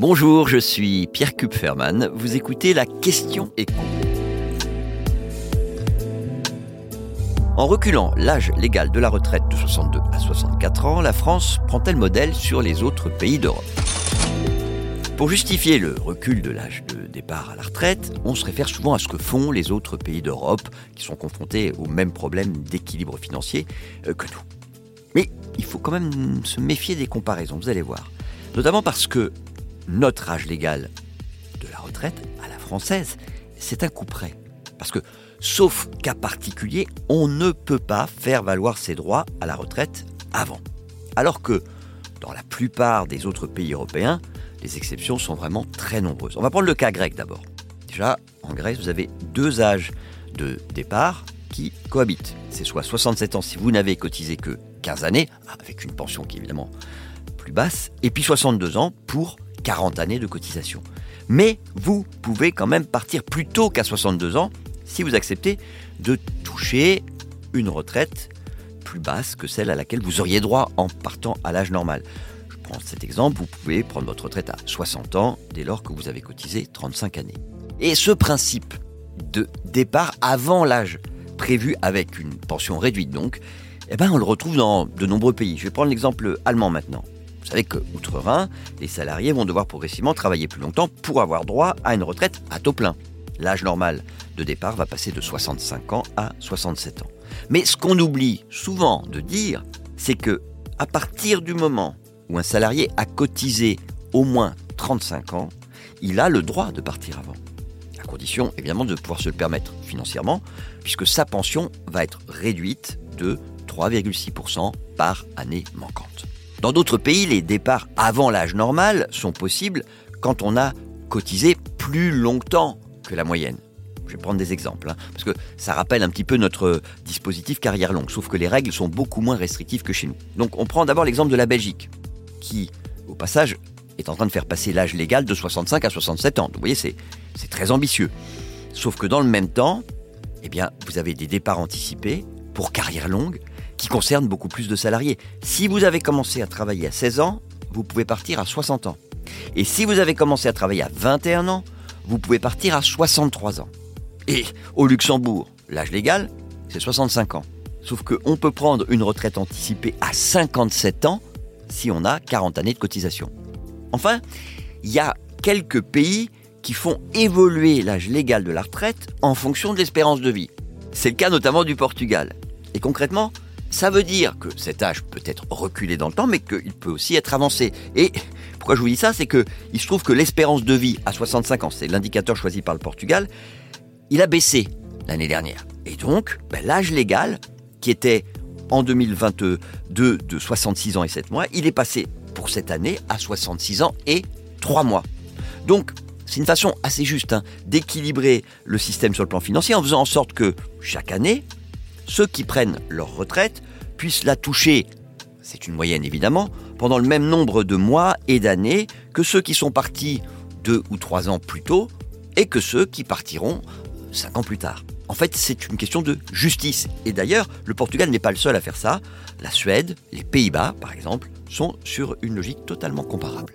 Bonjour, je suis Pierre Kupferman. Vous écoutez la question écho. En reculant l'âge légal de la retraite de 62 à 64 ans, la France prend-elle modèle sur les autres pays d'Europe? Pour justifier le recul de l'âge de départ à la retraite, on se réfère souvent à ce que font les autres pays d'Europe qui sont confrontés aux mêmes problèmes d'équilibre financier euh, que nous. Mais il faut quand même se méfier des comparaisons, vous allez voir. Notamment parce que notre âge légal de la retraite à la française, c'est un coup près. Parce que, sauf cas particulier, on ne peut pas faire valoir ses droits à la retraite avant. Alors que, dans la plupart des autres pays européens, les exceptions sont vraiment très nombreuses. On va prendre le cas grec d'abord. Déjà, en Grèce, vous avez deux âges de départ qui cohabitent. C'est soit 67 ans si vous n'avez cotisé que 15 années, avec une pension qui est évidemment plus basse, et puis 62 ans pour 40 années de cotisation. Mais vous pouvez quand même partir plus tôt qu'à 62 ans si vous acceptez de toucher une retraite plus basse que celle à laquelle vous auriez droit en partant à l'âge normal. Je prends cet exemple, vous pouvez prendre votre retraite à 60 ans dès lors que vous avez cotisé 35 années. Et ce principe de départ avant l'âge prévu avec une pension réduite donc, eh ben on le retrouve dans de nombreux pays. Je vais prendre l'exemple allemand maintenant. Vous savez que, outre-Rhin, les salariés vont devoir progressivement travailler plus longtemps pour avoir droit à une retraite à taux plein. L'âge normal de départ va passer de 65 ans à 67 ans. Mais ce qu'on oublie souvent de dire, c'est que à partir du moment où un salarié a cotisé au moins 35 ans, il a le droit de partir avant. À condition évidemment de pouvoir se le permettre financièrement, puisque sa pension va être réduite de 3,6% par année manquante. Dans d'autres pays, les départs avant l'âge normal sont possibles quand on a cotisé plus longtemps que la moyenne. Je vais prendre des exemples, hein, parce que ça rappelle un petit peu notre dispositif carrière longue, sauf que les règles sont beaucoup moins restrictives que chez nous. Donc on prend d'abord l'exemple de la Belgique, qui, au passage, est en train de faire passer l'âge légal de 65 à 67 ans. Vous voyez, c'est, c'est très ambitieux. Sauf que dans le même temps, eh bien, vous avez des départs anticipés pour carrière longue qui concerne beaucoup plus de salariés. Si vous avez commencé à travailler à 16 ans, vous pouvez partir à 60 ans. Et si vous avez commencé à travailler à 21 ans, vous pouvez partir à 63 ans. Et au Luxembourg, l'âge légal, c'est 65 ans. Sauf qu'on peut prendre une retraite anticipée à 57 ans si on a 40 années de cotisation. Enfin, il y a quelques pays qui font évoluer l'âge légal de la retraite en fonction de l'espérance de vie. C'est le cas notamment du Portugal. Et concrètement, ça veut dire que cet âge peut être reculé dans le temps, mais qu'il peut aussi être avancé. Et pourquoi je vous dis ça C'est que il se trouve que l'espérance de vie à 65 ans, c'est l'indicateur choisi par le Portugal, il a baissé l'année dernière. Et donc, ben, l'âge légal, qui était en 2022 de 66 ans et 7 mois, il est passé pour cette année à 66 ans et 3 mois. Donc, c'est une façon assez juste hein, d'équilibrer le système sur le plan financier en faisant en sorte que chaque année, ceux qui prennent leur retraite puissent la toucher, c'est une moyenne évidemment, pendant le même nombre de mois et d'années que ceux qui sont partis deux ou trois ans plus tôt et que ceux qui partiront cinq ans plus tard. En fait, c'est une question de justice. Et d'ailleurs, le Portugal n'est pas le seul à faire ça. La Suède, les Pays-Bas, par exemple, sont sur une logique totalement comparable.